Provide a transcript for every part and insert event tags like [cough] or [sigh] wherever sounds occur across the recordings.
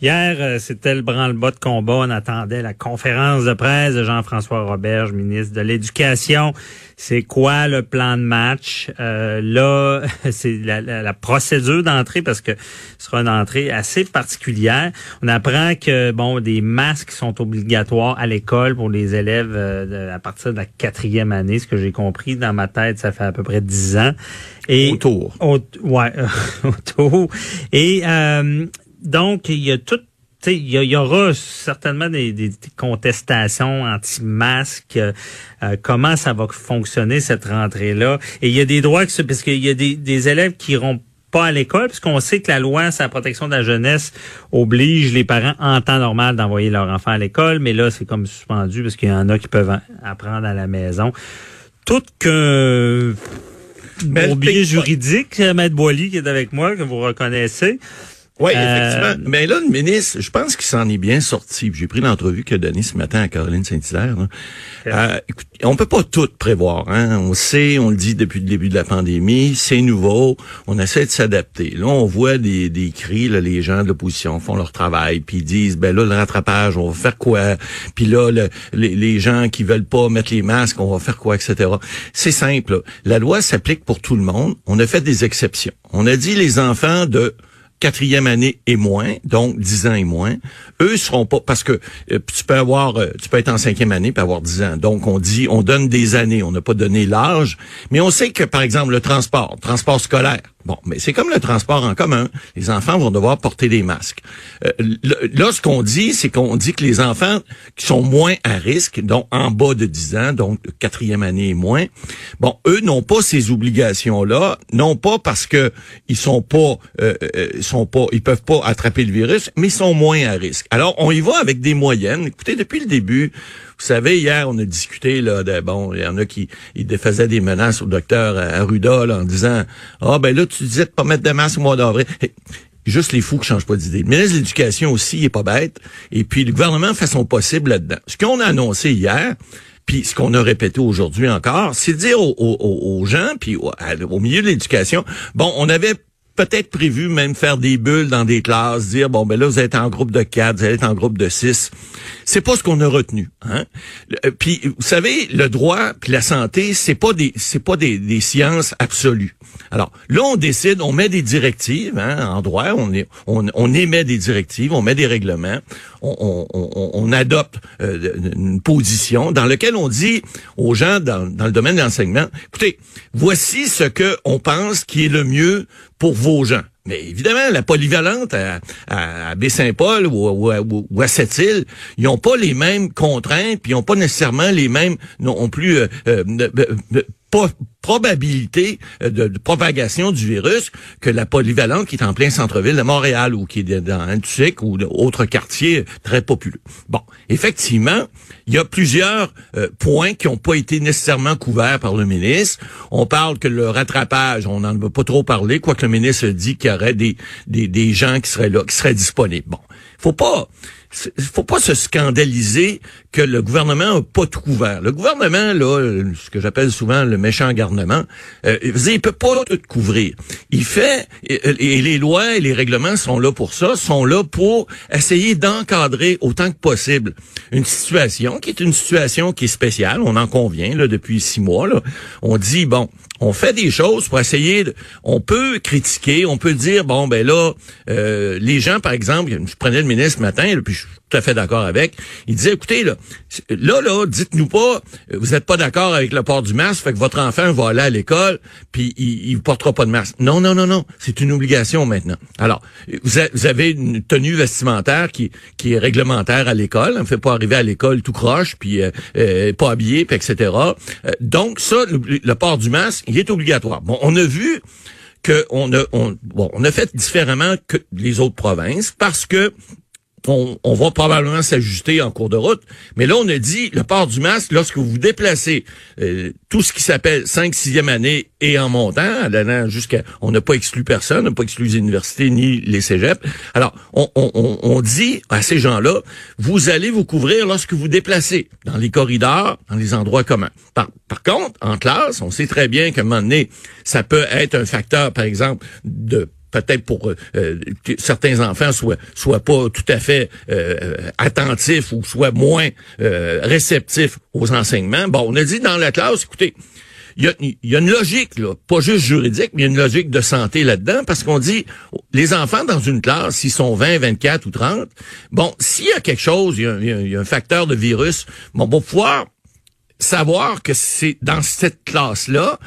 Hier, euh, c'était le branle-bas de combat. On attendait la conférence de presse de Jean-François Roberge, ministre de l'Éducation. C'est quoi le plan de match? Euh, là, [laughs] c'est la, procédure d'entrée parce que ce sera une entrée assez particulière. On apprend que bon, des masques sont obligatoires à l'école pour les élèves euh, à partir de la quatrième année. Ce que j'ai compris dans ma tête, ça fait à peu près dix ans. Et autour. ouais, [laughs] autour. Et donc, il y a tout il y, aura certainement des, contestations anti-masques. Euh, euh, comment ça va fonctionner cette rentrée-là Et il y a des droits que parce qu'il y a des, élèves qui iront pas à l'école, puisqu'on sait que la loi sur la protection de la jeunesse oblige les parents en temps normal d'envoyer leur enfant à l'école, mais là c'est comme suspendu parce qu'il y en a qui peuvent apprendre à la maison. Tout que bon biais juridique, Maître Boily qui est avec moi, que vous reconnaissez. Oui, euh, effectivement. Mais là, le ministre, je pense qu'il s'en est bien sorti. J'ai pris l'entrevue qu'il a donnée ce matin à Caroline Saint-Hilaire. Euh, écoute, on peut pas tout prévoir. Hein? On sait, on le dit depuis le début de la pandémie, c'est nouveau. On essaie de s'adapter. Là, on voit des, des cris, là, les gens de l'opposition font leur travail, puis ils disent, ben là, le rattrapage, on va faire quoi? Puis là, les, les, gens qui veulent pas mettre les masques, on va faire quoi, etc. C'est simple. La loi s'applique pour tout le monde. On a fait des exceptions. On a dit les enfants de quatrième année et moins, donc dix ans et moins, eux seront pas parce que euh, tu peux avoir, euh, tu peux être en cinquième année et avoir dix ans. Donc on dit, on donne des années, on n'a pas donné l'âge, mais on sait que par exemple le transport, transport scolaire, Bon, mais c'est comme le transport en commun. Les enfants vont devoir porter des masques. Euh, là, ce qu'on dit, c'est qu'on dit que les enfants qui sont moins à risque, donc en bas de 10 ans, donc quatrième année et moins, bon, eux n'ont pas ces obligations-là, non pas parce que ils sont pas, euh, euh, sont pas, ils peuvent pas attraper le virus, mais ils sont moins à risque. Alors, on y va avec des moyennes. Écoutez, depuis le début, vous savez, hier, on a discuté, là, de, bon, il y en a qui ils défaisaient des menaces au docteur Arruda, là, en disant, ah, ben là, tu disais de pas mettre de masque au mois d'avril. Juste les fous qui changent pas d'idée. Le ministre de l'Éducation aussi, il est pas bête. Et puis, le gouvernement fait son possible là-dedans. Ce qu'on a annoncé hier, puis ce qu'on a répété aujourd'hui encore, c'est dire aux, gens, puis au milieu de l'éducation, bon, on avait peut-être prévu même faire des bulles dans des classes, dire bon ben là vous êtes en groupe de quatre, vous allez être en groupe de six. C'est pas ce qu'on a retenu. Hein? Euh, puis vous savez, le droit puis la santé, c'est pas des c'est pas des, des, sciences absolues. Alors là, on décide, on met des directives hein, en droit, on, est, on, on émet des directives, on met des règlements, on, on, on adopte euh, une position dans laquelle on dit aux gens dans, dans le domaine de l'enseignement, écoutez, voici ce que on pense qui est le mieux pour vos gens. Mais évidemment, la polyvalente à, à, Baie-Saint-Paul ou, ou, à Sept-Îles, ils n'ont pas les mêmes contraintes, puis ils n'ont pas nécessairement les mêmes non plus euh, euh, probabilité euh, de, propagation du virus que la polyvalente qui est en plein centre-ville de Montréal ou qui est dans un ou d'autres quartiers très populeux. Bon, effectivement, il y a plusieurs euh, points qui n'ont pas été nécessairement couverts par le ministre. On parle que le rattrapage, on n'en veut pas trop parler, quoique le ministre dit qu'il y aurait des, des, des gens qui seraient là, qui seraient disponibles. Bon, faut pas faut pas se scandaliser que le gouvernement n'a pas tout couvert. Le gouvernement, là, ce que j'appelle souvent le méchant garnement, euh, il peut pas tout couvrir. Il fait, et, les lois et les règlements sont là pour ça, sont là pour essayer d'encadrer autant que possible une situation qui est une situation qui est spéciale, on en convient, là, depuis six mois. Là. On dit, bon, on fait des choses pour essayer de, on peut critiquer, on peut dire bon ben là euh, les gens par exemple, je prenais le ministre ce matin puis je suis tout à fait d'accord avec, il disait écoutez là là là, dites-nous pas vous êtes pas d'accord avec le port du masque, fait que votre enfant va aller à l'école, puis il, il portera pas de masque. Non, non, non, non. C'est une obligation maintenant. Alors, vous, avez une tenue vestimentaire qui, qui est réglementaire à l'école. On ne fait pas arriver à l'école tout croche, puis euh, euh, pas habillé, puis etc. Euh, donc, ça, le, port du masque, il est obligatoire. Bon, on a vu qu'on a, on, bon, on a fait différemment que les autres provinces parce que on, va probablement s'ajuster en cours de route. Mais là, on a dit le port du masque lorsque vous déplacez, euh, tout ce qui s'appelle 5 6e année et en montant, allant jusqu'à... On n'a pas exclu personne, on n'a pas exclu les universités ni les cégeps. Alors, on dit à ces gens-là, vous allez vous couvrir lorsque vous déplacez, dans les corridors, dans les endroits communs. Par, par contre, en classe, on sait très bien qu'à un moment donné, ça peut être un facteur, par exemple, de peut-être pour euh, certains enfants soient soient pas tout à fait euh, attentifs ou soient moins euh, réceptifs aux enseignements. Bon, on a dit dans la classe, écoutez, il y a, y a, une logique, là, pas juste juridique, mais il y a une logique de santé là-dedans, parce qu'on dit, les enfants dans une classe, s'ils sont 20, 24 ou 30, bon, s'il y a quelque chose, il y a, un facteur de virus, bon, on va pouvoir savoir que c'est dans cette classe-là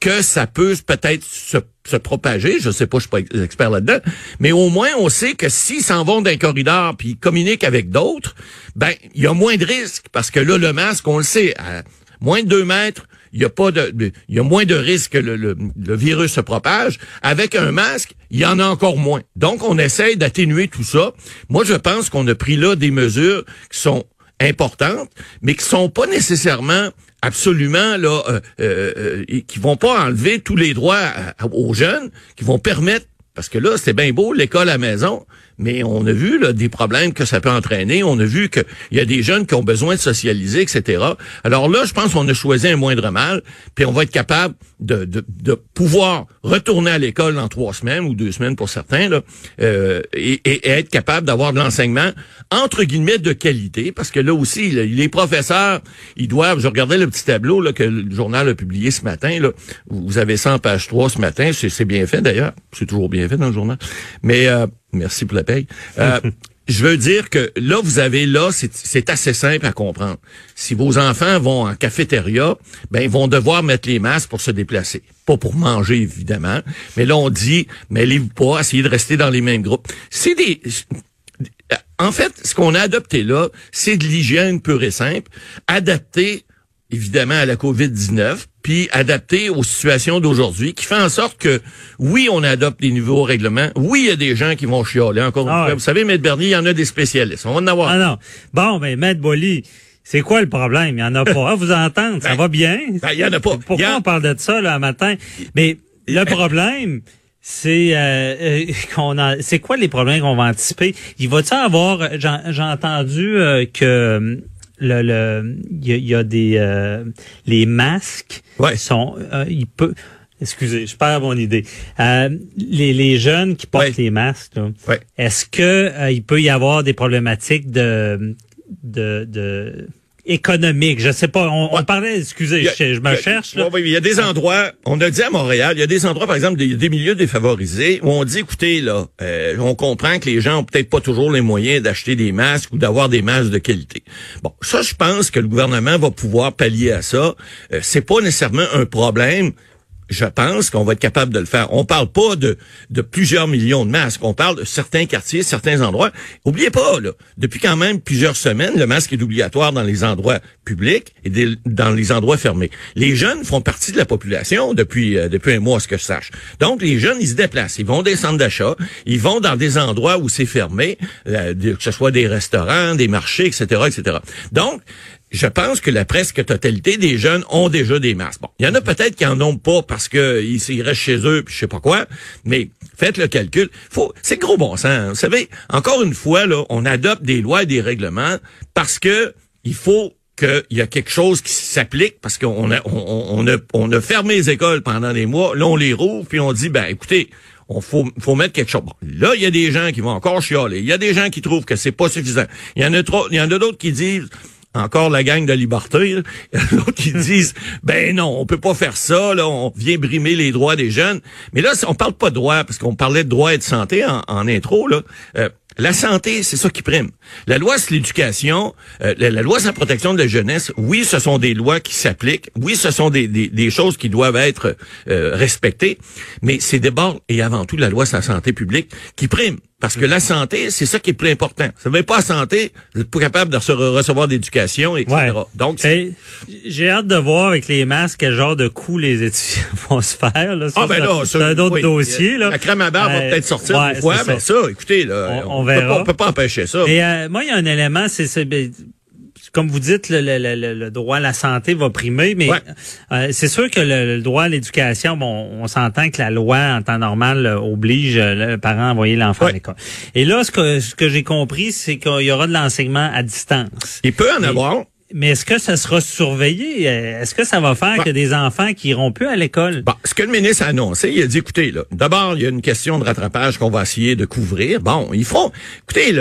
que ça peut peut-être se se propager. Je sais pas, je suis pas expert là-dedans, mais au moins on sait que s'ils s'en vont d'un corridor puis ils communiquent avec d'autres, ben il y a moins de risques parce que là le masque, on le sait, à moins de deux mètres, il y a pas de, il y a moins de risques que le, le, virus se propage. Avec un masque, il y en a encore moins. Donc on essaye d'atténuer tout ça. Moi je pense qu'on a pris là des mesures qui sont importantes, mais qui sont pas nécessairement absolument là euh, euh, euh, qui vont pas enlever tous les droits aux jeunes, qui vont permettre parce que là, c'est bien beau l'école à maison, mais on a vu là, des problèmes que ça peut entraîner. On a vu qu'il y a des jeunes qui ont besoin de socialiser, etc. Alors là, je pense qu'on a choisi un moindre mal, puis on va être capable de, de, de pouvoir retourner à l'école dans trois semaines ou deux semaines pour certains, là, euh, et, et, être capable d'avoir de l'enseignement entre guillemets de qualité, parce que là aussi, les professeurs, ils doivent. Je regardais le petit tableau là, que le journal a publié ce matin. Là, vous avez ça en page 3 ce matin. C'est bien fait d'ailleurs. C'est toujours bien fait dans le journal. Mais euh, Merci pour la paye. Euh, [laughs] je veux dire que là, vous avez là, c'est assez simple à comprendre. Si vos enfants vont en cafétéria, ben ils vont devoir mettre les masques pour se déplacer. Pas pour manger, évidemment. Mais là, on dit, mêlez-vous pas, essayez de rester dans les mêmes groupes. C'est des... En fait, ce qu'on a adopté là, c'est de l'hygiène pure et simple, adapté évidemment à la COVID-19, puis adapté aux situations d'aujourd'hui, qui fait en sorte que, oui, on adopte des nouveaux règlements, oui, il y a des gens qui vont chialer, encore une ah fois. Vous savez, Maître Bernier, il y en a des spécialistes. On va en avoir. Ah non. Bon, mais Maître Bolly, c'est quoi le problème? Il y en a pas. À vous entendre, ça ben, va bien? Ben, il y en a pas. Pourquoi on parle de ça, là, matin? Mais le [laughs] problème, c'est euh, euh, qu'on a c'est quoi les problèmes qu'on va anticiper? Il va-t-il avoir j'ai entendu euh, que le, le il y, a des euh, les masques ouais. sont euh, il peut excusez je perds mon idée euh, les, les jeunes qui portent les masques ouais. est-ce que euh, il peut y avoir des problématiques de de, de économique. Je sais pas. On, parlait, excusez, je, me cherche. Là. il y a des endroits, on a dit à Montréal, il y a des endroits, par exemple, des, des milieux défavorisés, où on dit, écoutez, là, euh, on comprend que les gens ont peut-être pas toujours les moyens d'acheter des masques ou d'avoir des masques de qualité. Bon, ça, je pense que le gouvernement va pouvoir pallier à ça. Euh, c'est pas nécessairement un problème je pense qu'on va être capable de le faire. On parle pas de, de plusieurs millions de masques. On parle de certains quartiers, certains endroits. Oubliez pas, là, depuis quand même plusieurs semaines, le masque est obligatoire dans les endroits publics et dans les endroits fermés. Les jeunes font partie de la population depuis euh, depuis un mois, ce que je sache. Donc, les jeunes, ils se déplacent. Ils vont des centres d'achat. Ils vont dans des endroits où c'est fermé, euh, que ce soit des restaurants, des marchés, etc., etc. Donc, je pense que la presque totalité des jeunes ont déjà des masques. Bon, il y en a peut-être qui en ont pas parce que ils, restent chez eux, puis je sais pas quoi, mais faites le calcul. Faut, c'est gros bon sens. Hein. Vous savez, encore une fois là, on adopte des lois et des règlements parce que il faut qu'il y a quelque chose qui s'applique parce qu'on a on, a on a fermé les écoles pendant des mois. Là, on les rouvre puis on dit ben écoutez, on faut, faut mettre quelque chose. Bon, là, il y a des gens qui vont encore chialer. Il y a des gens qui trouvent que c'est pas suffisant. Il y en a trop, il y en a d'autres qui disent encore la gang de liberté, qui [laughs] disent ben non, on peut pas faire ça, là, on vient brimer les droits des jeunes. Mais là, on parle pas de droits, parce qu'on parlait de droits et de santé en, intro, là. Euh, La santé, c'est ça qui prime. La loi sur l'éducation, euh, la, loi sur la protection de la jeunesse, oui, ce sont des lois qui s'appliquent. Oui, ce sont des, des, choses qui doivent être euh, respectées. Mais c'est d'abord et avant tout la loi sur la santé publique qui prime. Parce que la santé, c'est ça qui est plus important. Ça ne veut pas la santé, vous n'êtes pas capable de recevoir d'éducation, etc. Donc, j'ai hâte de voir avec les masques quel genre de coûts les étudiants [laughs] vont se faire. Là. ah ben là, c'est un autre dossier. Là. La crème à barbe va euh, peut-être sortir ouais, une fois, mais ça, écoutez, là, on, verra. on peut pas empêcher ça. Et euh, moi, il y a un élément, c'est comme vous dites, le, le, le, droit à la santé va primer, mais euh, c'est sûr que le, droit à l'éducation, bon, on s'entend que la loi en temps normal oblige le parent à envoyer l'enfant à l'école. Et là, ce que, ce que j'ai compris, c'est qu'il y aura de l'enseignement à distance. Il peut en avoir. Mais est-ce que ça sera surveillé? Est-ce que ça va faire que des enfants qui iront plus à l'école? Bon, ce que le ministre a annoncé, il a dit, écoutez, là, d'abord, il y a une question de rattrapage qu'on va essayer de couvrir. Bon, ils feront... Écoutez,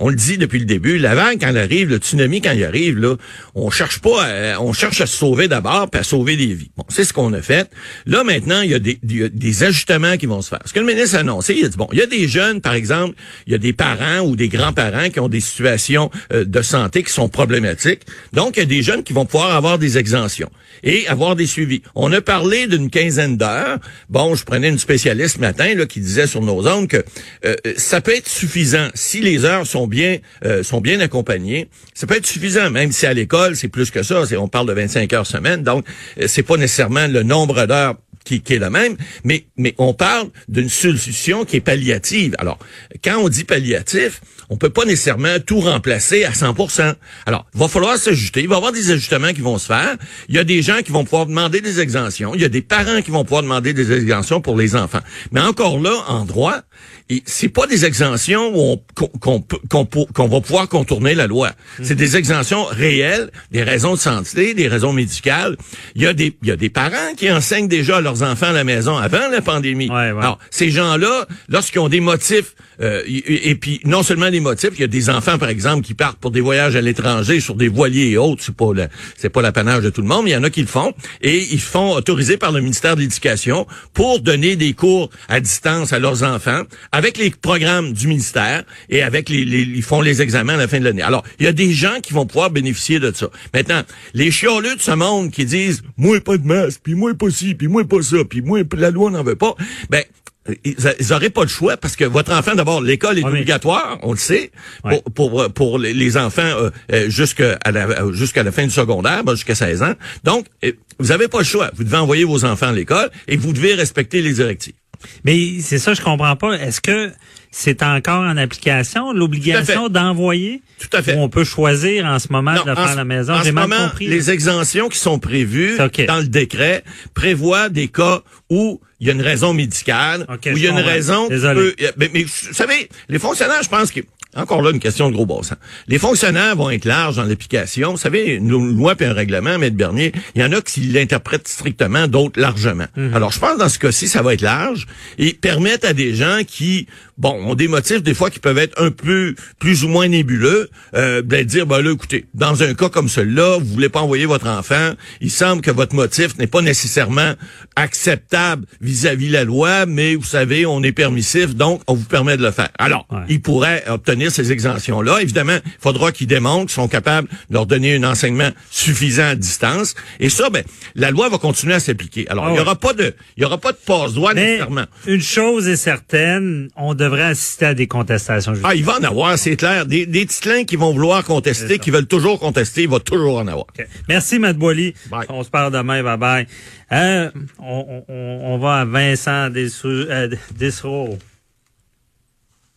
on le dit depuis le début, la vague, quand elle arrive, le tsunami, quand il arrive, là, on cherche pas, à, on cherche à se sauver d'abord, puis à sauver des vies. Bon, c'est ce qu'on a fait. Là, maintenant, il y, a des, des ajustements qui vont se faire. Ce que le ministre a annoncé, il a dit, bon, il y a des jeunes, par exemple, il y a des parents ou des grands-parents qui ont des situations euh, de santé qui sont problématiques. Donc, il y a des jeunes qui vont pouvoir avoir des exemptions et avoir des suivis. On a parlé d'une quinzaine d'heures. Bon, je prenais une spécialiste ce matin là, qui disait sur nos ondes que euh, ça peut être suffisant si les heures sont bien euh, sont bien accompagnées. Ça peut être suffisant, même si à l'école c'est plus que ça. On parle de 25 heures semaine, donc euh, c'est pas nécessairement le nombre d'heures qui, est le même, mais, mais on parle d'une solution qui est palliative. Alors, quand on dit palliatif, on peut pas nécessairement tout remplacer à 100%. Alors, il va falloir s'ajuster. Il va y avoir des ajustements qui vont se faire. Il y a des gens qui vont pouvoir demander des exemptions. Il y a des parents qui vont pouvoir demander des exemptions pour les enfants. Mais encore là, en droit, c'est pas des exemptions qu'on qu'on va pouvoir contourner la loi. Mhm. C'est des exemptions réelles, des raisons de santé, des raisons médicales. Il y a des il y a des parents qui enseignent déjà à leurs enfants à la maison avant la pandémie. Alors ces gens-là, lorsqu'ils ont des motifs euh, et, puis non seulement des motifs, il y a des enfants par exemple qui partent pour des voyages à l'étranger sur des voiliers et autres, c'est pas c'est pas l'apanage de tout le monde, mais il y en a qui le font et ils font autoriser par le ministère de l'Éducation pour donner des cours à distance à leurs enfants avec les programmes du ministère et avec les, ils font les examens à la fin de l'année. Alors, il y a des gens qui vont pouvoir bénéficier de ça. Maintenant, les chioleux de ce monde qui disent moi pas de masque, puis moi pas ci, puis moi pas ça, puis moi la loi n'en veut pas, ben ils, n'auraient pas le choix parce que votre enfant, d'abord, l'école est obligatoire, on le sait, pour, pour, les enfants euh, euh, jusqu'à la jusqu'à la fin du secondaire, ben, jusqu'à 16 ans. Donc, euh, vous avez pas le choix. Vous devez envoyer vos enfants à l'école et vous devez respecter les directives. Mais c'est ça, je comprends pas. Est-ce que c'est encore en application l'obligation d'envoyer? Tout à fait. on peut choisir en ce moment de le faire à la maison? J'ai mal compris. Les exemptions qui sont prévues dans le décret prévoient des cas où il y a une raison médicale, où il y a une raison. Désolé. mais, mais, vous savez, les fonctionnaires, je pense que encore là, une question de gros bon sens. Les fonctionnaires vont être larges dans l'application. Vous savez, une loi et un règlement, Maître Bernier, il y en a qui l'interprètent strictement, d'autres largement. Mhm. Alors, je pense dans ce cas-ci, ça va être large et permettre à des gens qui, bon, ont des motifs des fois qui peuvent être un peu plus ou moins nébuleux, euh, de dire, ben là, écoutez, dans un cas comme celui-là, vous voulez pas envoyer votre enfant, il semble que votre motif n'est pas nécessairement acceptable vis-à-vis la loi, mais vous savez, on est permissif, donc on vous permet de le faire. Alors, il pourrait obtenir ces exemptions-là. Évidemment, il faudra qu'ils démontrent qu'ils sont capables de leur donner un enseignement suffisant à distance. Et ça, ben, la loi va continuer à s'appliquer. Alors, ah il n'y aura pas de, il y aura pas de passe-droit nécessairement. Une chose est certaine, on devrait assister à des contestations. Ah, il va en avoir, c'est clair. Des, des titlins qui vont vouloir contester, qui veulent toujours contester, il va toujours en avoir. Merci, Matt Boily. On se parle demain. Bye bye. Euh, on, on, on, va à Vincent Dessereau.